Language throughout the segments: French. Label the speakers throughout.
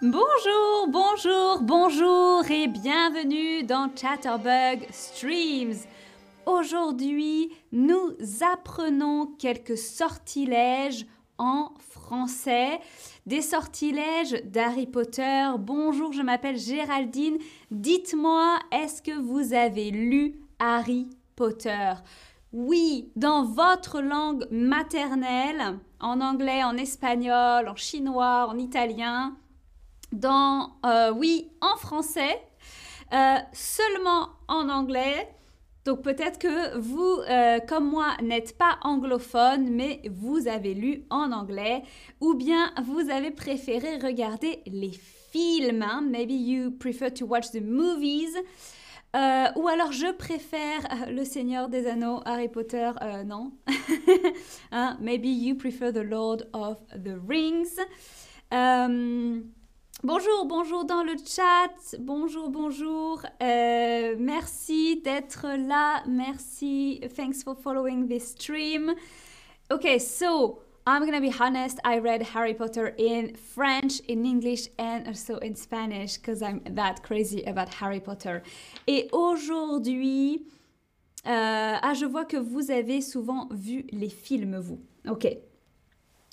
Speaker 1: Bonjour, bonjour, bonjour et bienvenue dans Chatterbug Streams. Aujourd'hui, nous apprenons quelques sortilèges en français, des sortilèges d'Harry Potter. Bonjour, je m'appelle Géraldine. Dites-moi, est-ce que vous avez lu Harry Potter? Oui, dans votre langue maternelle, en anglais, en espagnol, en chinois, en italien dans, euh, oui, en français, euh, seulement en anglais. Donc peut-être que vous, euh, comme moi, n'êtes pas anglophone, mais vous avez lu en anglais, ou bien vous avez préféré regarder les films. Hein. Maybe you prefer to watch the movies. ou alors je préfère Le Seigneur des Anneaux, Harry Potter, non. hein? Maybe you prefer The Lord of the Rings. Bonjour, bonjour dans le chat. Bonjour, bonjour. Euh, merci d'être là. Merci. Thanks for following this stream. Okay, so I'm gonna be honest. I read Harry Potter in French, in English, and also in Spanish because I'm that crazy about Harry Potter. Et aujourd'hui, euh, ah, je vois que vous avez souvent vu les films, vous. Ok.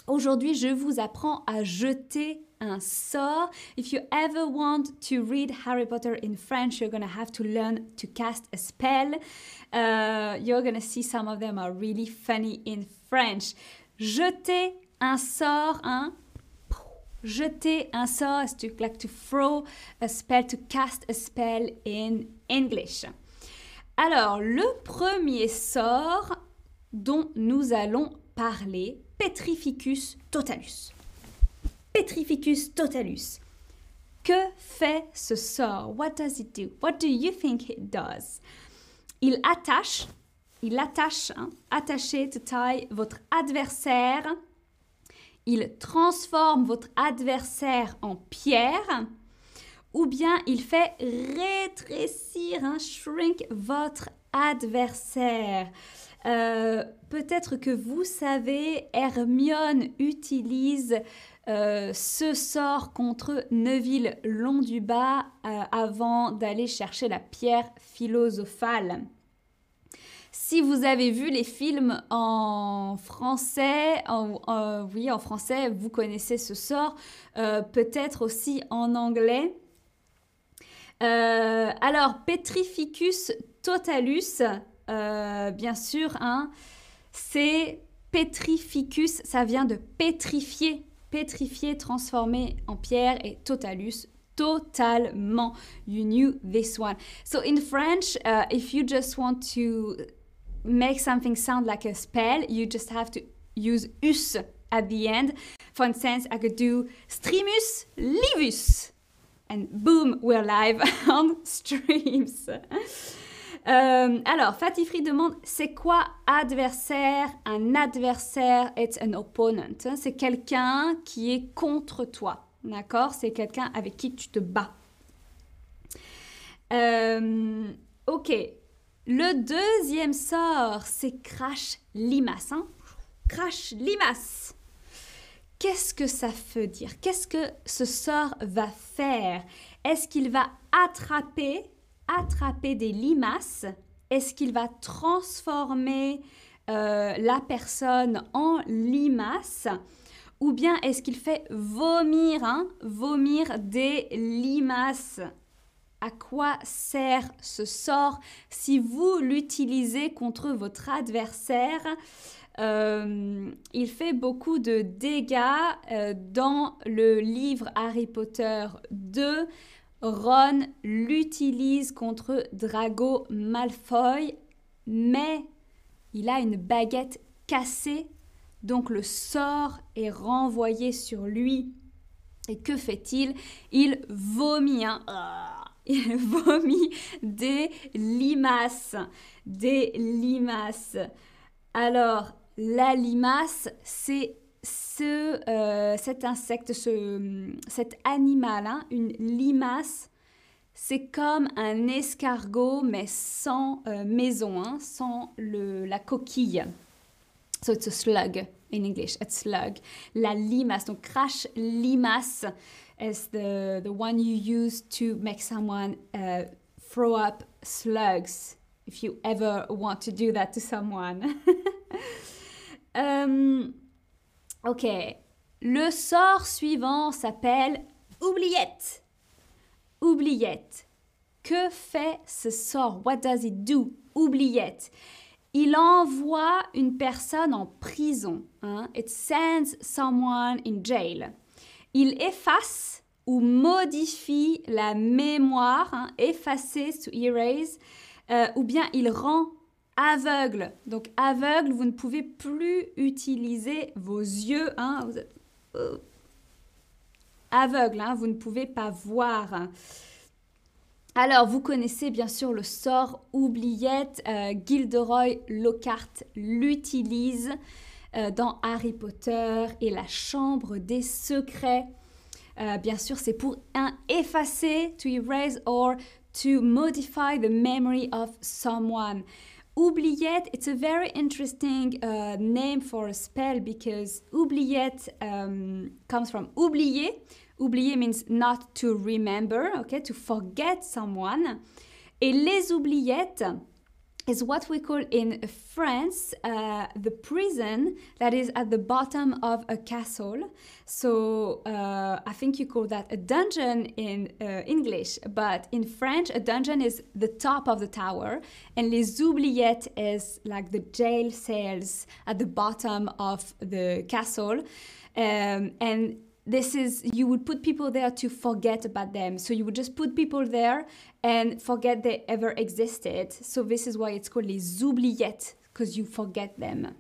Speaker 1: Aujourd'hui, je vous apprends à jeter un sort. If you ever want to read Harry Potter in French, you're gonna have to learn to cast a spell. Uh, you're gonna see some of them are really funny in French. Jeter un sort, hein? Jeter un sort is to like to throw a spell, to cast a spell in English. Alors, le premier sort dont nous allons parler, Petrificus totalus. Petrificus totalus. Que fait ce sort? What does it do? What do you think it does? Il attache, il attache, hein, attacher, to tie, votre adversaire. Il transforme votre adversaire en pierre. Ou bien il fait rétrécir, hein, shrink votre adversaire. Euh, peut-être que vous savez, Hermione utilise euh, ce sort contre Neville Londubat euh, avant d'aller chercher la pierre philosophale. Si vous avez vu les films en français, oui, en français, vous connaissez ce sort, peut-être aussi en anglais. alors, Petrificus totalus, bien sûr, hein, c'est Petrificus, ça vient de pétrifier pétrifié, transformé en pierre et totalus totalement. You knew this one. So in French, uh, if you just want to make something sound like a spell, you just have to use us at the end. For instance, I could do streamus livus. And boom, we're live on streams. Euh, alors, Fatifri demande c'est quoi adversaire Un adversaire est un opponent? C'est quelqu'un qui est contre toi. D'accord? C'est quelqu'un avec qui tu te bats. Euh, ok. Le deuxième sort, c'est Crash Limace. Hein? Crash Limace. Qu'est-ce que ça veut dire? Qu'est-ce que ce sort va faire? Est-ce qu'il va attraper attraper des limaces Est-ce qu'il va transformer euh, la personne en limace? Ou bien est-ce qu'il fait vomir, hein, vomir des limaces? À quoi sert ce sort si vous l'utilisez contre votre adversaire? Euh, il fait beaucoup de dégâts euh, dans le livre Harry Potter 2. Ron l'utilise contre Drago Malfoy, mais il a une baguette cassée, donc le sort est renvoyé sur lui. Et que fait-il? Il vomit, hein. ah, il vomit des limaces, des limaces. Alors, la limace, c'est ce, euh, cet insecte, ce, cet animal, hein, une limace, c'est comme un escargot, mais sans euh, maison, hein, sans le, la coquille. So it's a slug in English, a slug. La limace, donc crash limace. as the, the one you use to make someone uh, throw up slugs if you ever want to do that to someone. um, ok, le sort suivant s'appelle oubliette. Oubliette. Que fait ce sort? What does it do? Oubliette. Il envoie une personne en prison. Hein? It sends someone in jail. Il efface ou modifie la mémoire, hein? effacer, to erase, euh, ou bien il rend aveugle. Donc aveugle, vous ne pouvez plus utiliser vos yeux. Hein? Euh, aveugle, hein? vous ne pouvez pas voir. Alors, vous connaissez bien sûr le sort oubliette. Euh, Gilderoy Lockhart l'utilise euh, dans Harry Potter et la Chambre des Secrets. Bien sûr, c'est pour effacer, to erase or to modify the memory of someone. Oubliette, it's a very interesting uh, name for a spell because oubliette um, comes from oublier, Oublier means not to remember, okay, to forget someone. Et les oubliettes is what we call in France uh, the prison that is at the bottom of a castle. So uh, I think you call that a dungeon in uh, English, but in French, a dungeon is the top of the tower, and les oubliettes is like the jail cells at the bottom of the castle. Um, and this is you would put people there to forget about them. So you would just put people there and forget they ever existed. So this is why it's called les oubliettes because you forget them.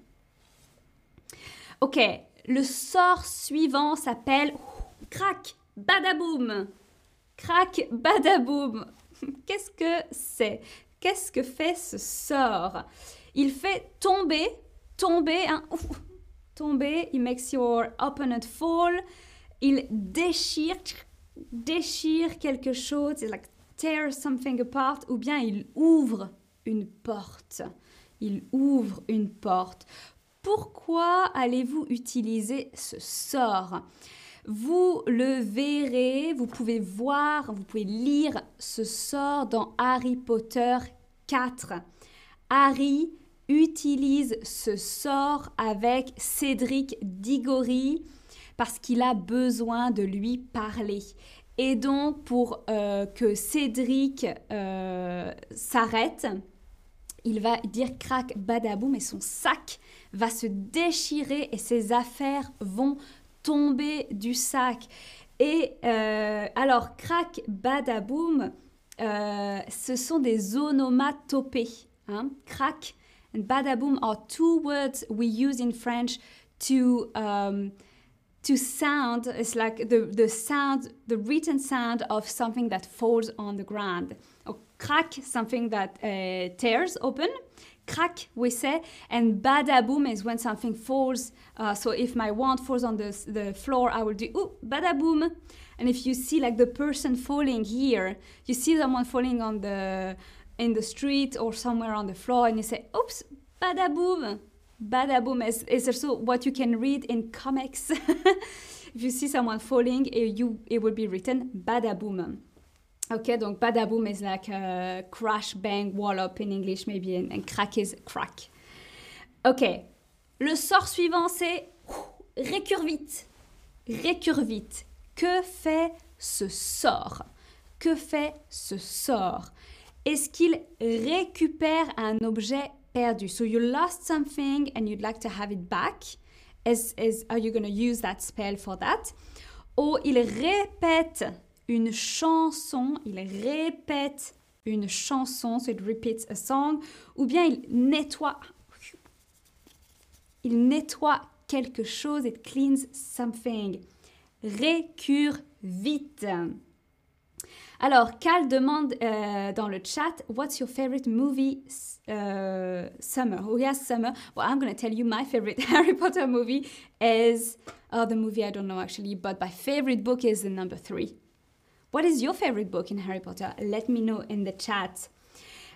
Speaker 1: Ok le sort suivant s'appelle crac badaboum. Crac badaboum. Qu'est-ce que c'est? Qu'est-ce que fait ce sort? Il fait tomber tomber tomber il makes your opponent fall il déchire, déchire quelque chose, like tear something apart, ou bien il ouvre une porte. Il ouvre une porte. Pourquoi allez-vous utiliser ce sort? Vous le verrez, vous pouvez voir, vous pouvez lire ce sort dans Harry Potter 4. Harry utilise ce sort avec Cédric Diggory parce qu'il a besoin de lui parler. Et donc, pour euh, que Cédric euh, s'arrête, il va dire crac badaboum et son sac va se déchirer et ses affaires vont tomber du sac. Et euh, alors, crac badaboum, ce sont des onomatopées. Hein? Crac and badaboum are two words we use in French to um, to sound is like the, the sound, the written sound of something that falls on the ground. Or crack, something that uh, tears open. Crack, we say, and badaboom is when something falls. Uh, so if my wand falls on the, the floor, I will do ooh, badaboom. And if you see like the person falling here, you see someone falling on the in the street or somewhere on the floor, and you say, oops, badaboom badaboom is, also what you can read in comics. if you see someone falling, it, you, it will be written badaboom. Okay, donc badaboom is like a crash, bang, wallop in English maybe, and, and crack is crack. Ok, le sort suivant c'est récurvite. Récurvite. Que fait ce sort? Que fait ce sort? Est-ce qu'il récupère un objet perdu. So you lost something and you'd like to have it back. Is, is, are you going to use that spell for that? Ou il répète une chanson, il répète une chanson, so it repeats a song, ou bien il nettoie, il nettoie quelque chose, it cleans something. Récure vite. Alors, Cal demande euh, dans le chat, What's your favorite movie uh, summer? Who has summer? Well, I'm going to tell you my favorite Harry Potter movie is, oh, the movie I don't know actually, but my favorite book is the number three. What is your favorite book in Harry Potter? Let me know in the chat.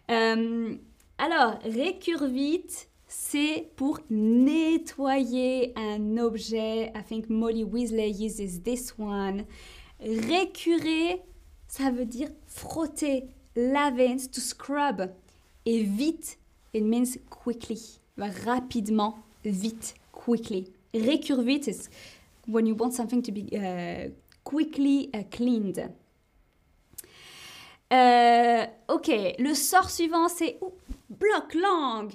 Speaker 1: Um, alors, récurvite, c'est pour nettoyer un objet. I think Molly Weasley uses this one. Récurer, ça veut dire frotter. Laver, to scrub. Et vite, it means quickly. Rapidement, vite, quickly. Récure vite is when you want something to be uh, quickly uh, cleaned. Euh, ok, le sort suivant c'est bloc langue.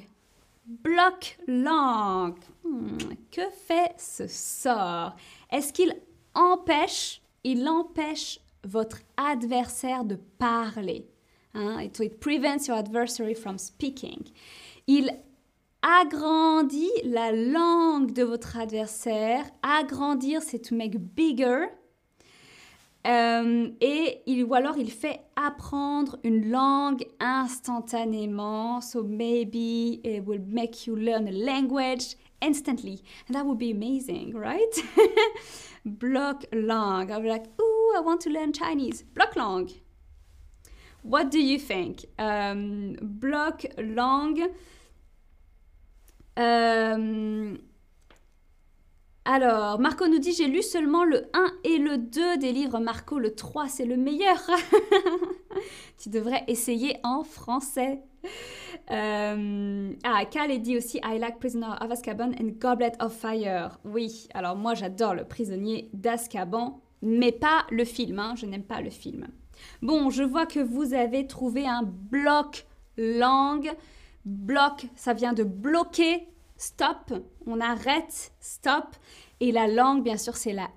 Speaker 1: Bloc langue. Hmm, que fait ce sort? Est-ce qu'il empêche, il empêche votre adversaire de parler hein? it, prevents your adversary from speaking. Il agrandit la langue de votre adversaire. Agrandir, c'est to make bigger. Euh, et il, ou alors il fait apprendre une langue instantanément. So maybe it will make you learn a language instantly. And that would be amazing, right? Block langue. I'll be like, ooh, I want to learn Chinese. Block langue. What do you think? Um, block langue. Um, alors, Marco nous dit J'ai lu seulement le 1 et le 2 des livres Marco, le 3 c'est le meilleur. tu devrais essayer en français. Euh, ah, Cal dit aussi I like Prisoner of Azkaban and Goblet of Fire. Oui, alors moi j'adore le prisonnier d'Azkaban, mais pas le film, hein. je n'aime pas le film. Bon, je vois que vous avez trouvé un bloc langue. Bloc, ça vient de bloquer stop, on arrête, stop. Et la langue, bien sûr, c'est la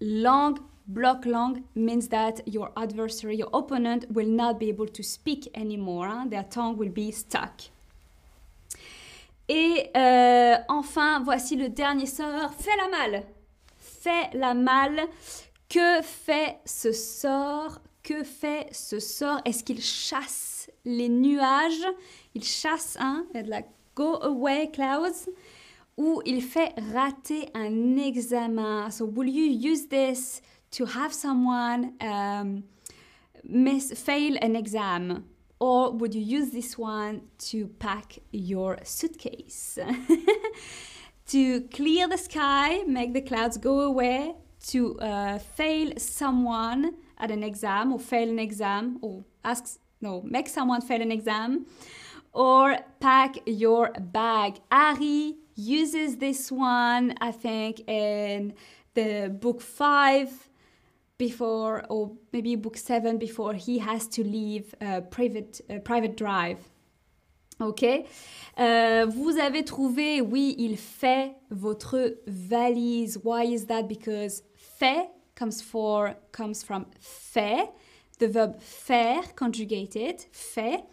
Speaker 1: langue. Block langue means that your adversary, your opponent, will not be able to speak anymore. Hein. Their tongue will be stuck. Et euh, enfin, voici le dernier sort. Fais la malle. Fais la malle. Que fait ce sort? Que fait ce sort? Est-ce qu'il chasse les nuages? Il chasse, hein like go away clouds ou il fait rater un examen? So will you use this to have someone um, miss, fail an exam? Or would you use this one to pack your suitcase? to clear the sky, make the clouds go away, to uh, fail someone at an exam or fail an exam or ask no make someone fail an exam or pack your bag. Harry uses this one, I think, in the book five before, or maybe book seven before he has to leave a private, private drive. Ok. Euh, vous avez trouvé, oui, il fait votre valise. Why is that? Because fait comes for comes from fait, the verb faire conjugated, fait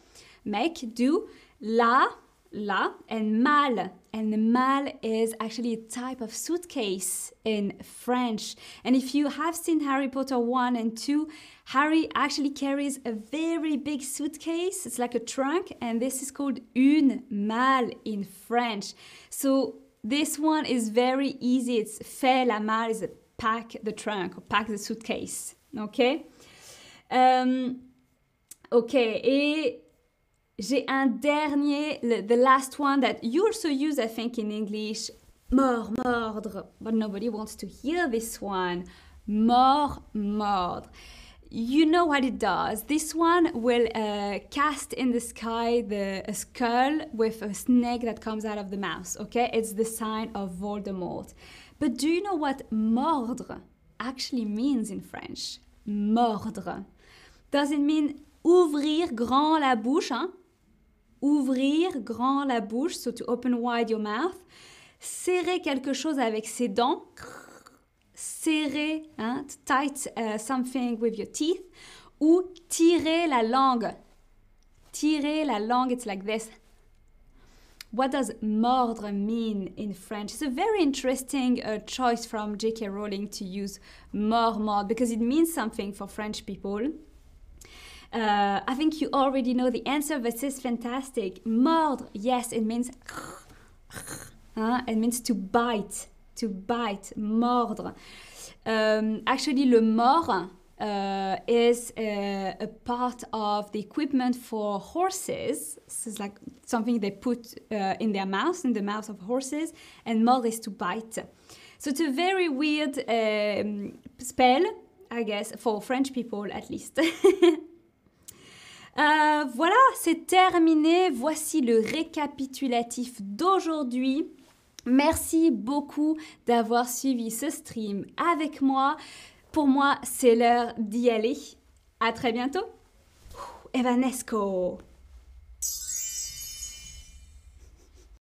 Speaker 1: make, do, la, la, and mal. And mal is actually a type of suitcase in French. And if you have seen Harry Potter 1 and 2, Harry actually carries a very big suitcase. It's like a trunk, and this is called une malle in French. So this one is very easy. It's faire la malle is pack the trunk or pack the suitcase. Okay? Um, ok, et J'ai un dernier, le, the last one that you also use, I think, in English. Mord, mordre. But nobody wants to hear this one. Mord, mordre. You know what it does. This one will uh, cast in the sky the a skull with a snake that comes out of the mouth. Okay, it's the sign of Voldemort. But do you know what mordre actually means in French? Mordre. Does it mean ouvrir grand la bouche? Hein? Ouvrir grand la bouche, so to open wide your mouth, serrer quelque chose avec ses dents, serrer, hein, tight uh, something with your teeth, ou tirer la langue. Tirer la langue, it's like this. What does mordre mean in French? It's a very interesting uh, choice from J.K. Rowling to use mord, mord, because it means something for French people. Uh, I think you already know the answer, but this is fantastic. Mordre, yes, it means. Uh, it means to bite, to bite, mordre. Um, actually, le mort uh, is a, a, part of the equipment for horses. This is like something they put uh, in their mouth, in the mouth of horses, and mordre is to bite. So it's a very weird um, spell I guess, for French people at least. Euh, voilà, c'est terminé. Voici le récapitulatif d'aujourd'hui. Merci beaucoup d'avoir suivi ce stream avec moi. Pour moi, c'est l'heure d'y aller. À très bientôt. Evanesco.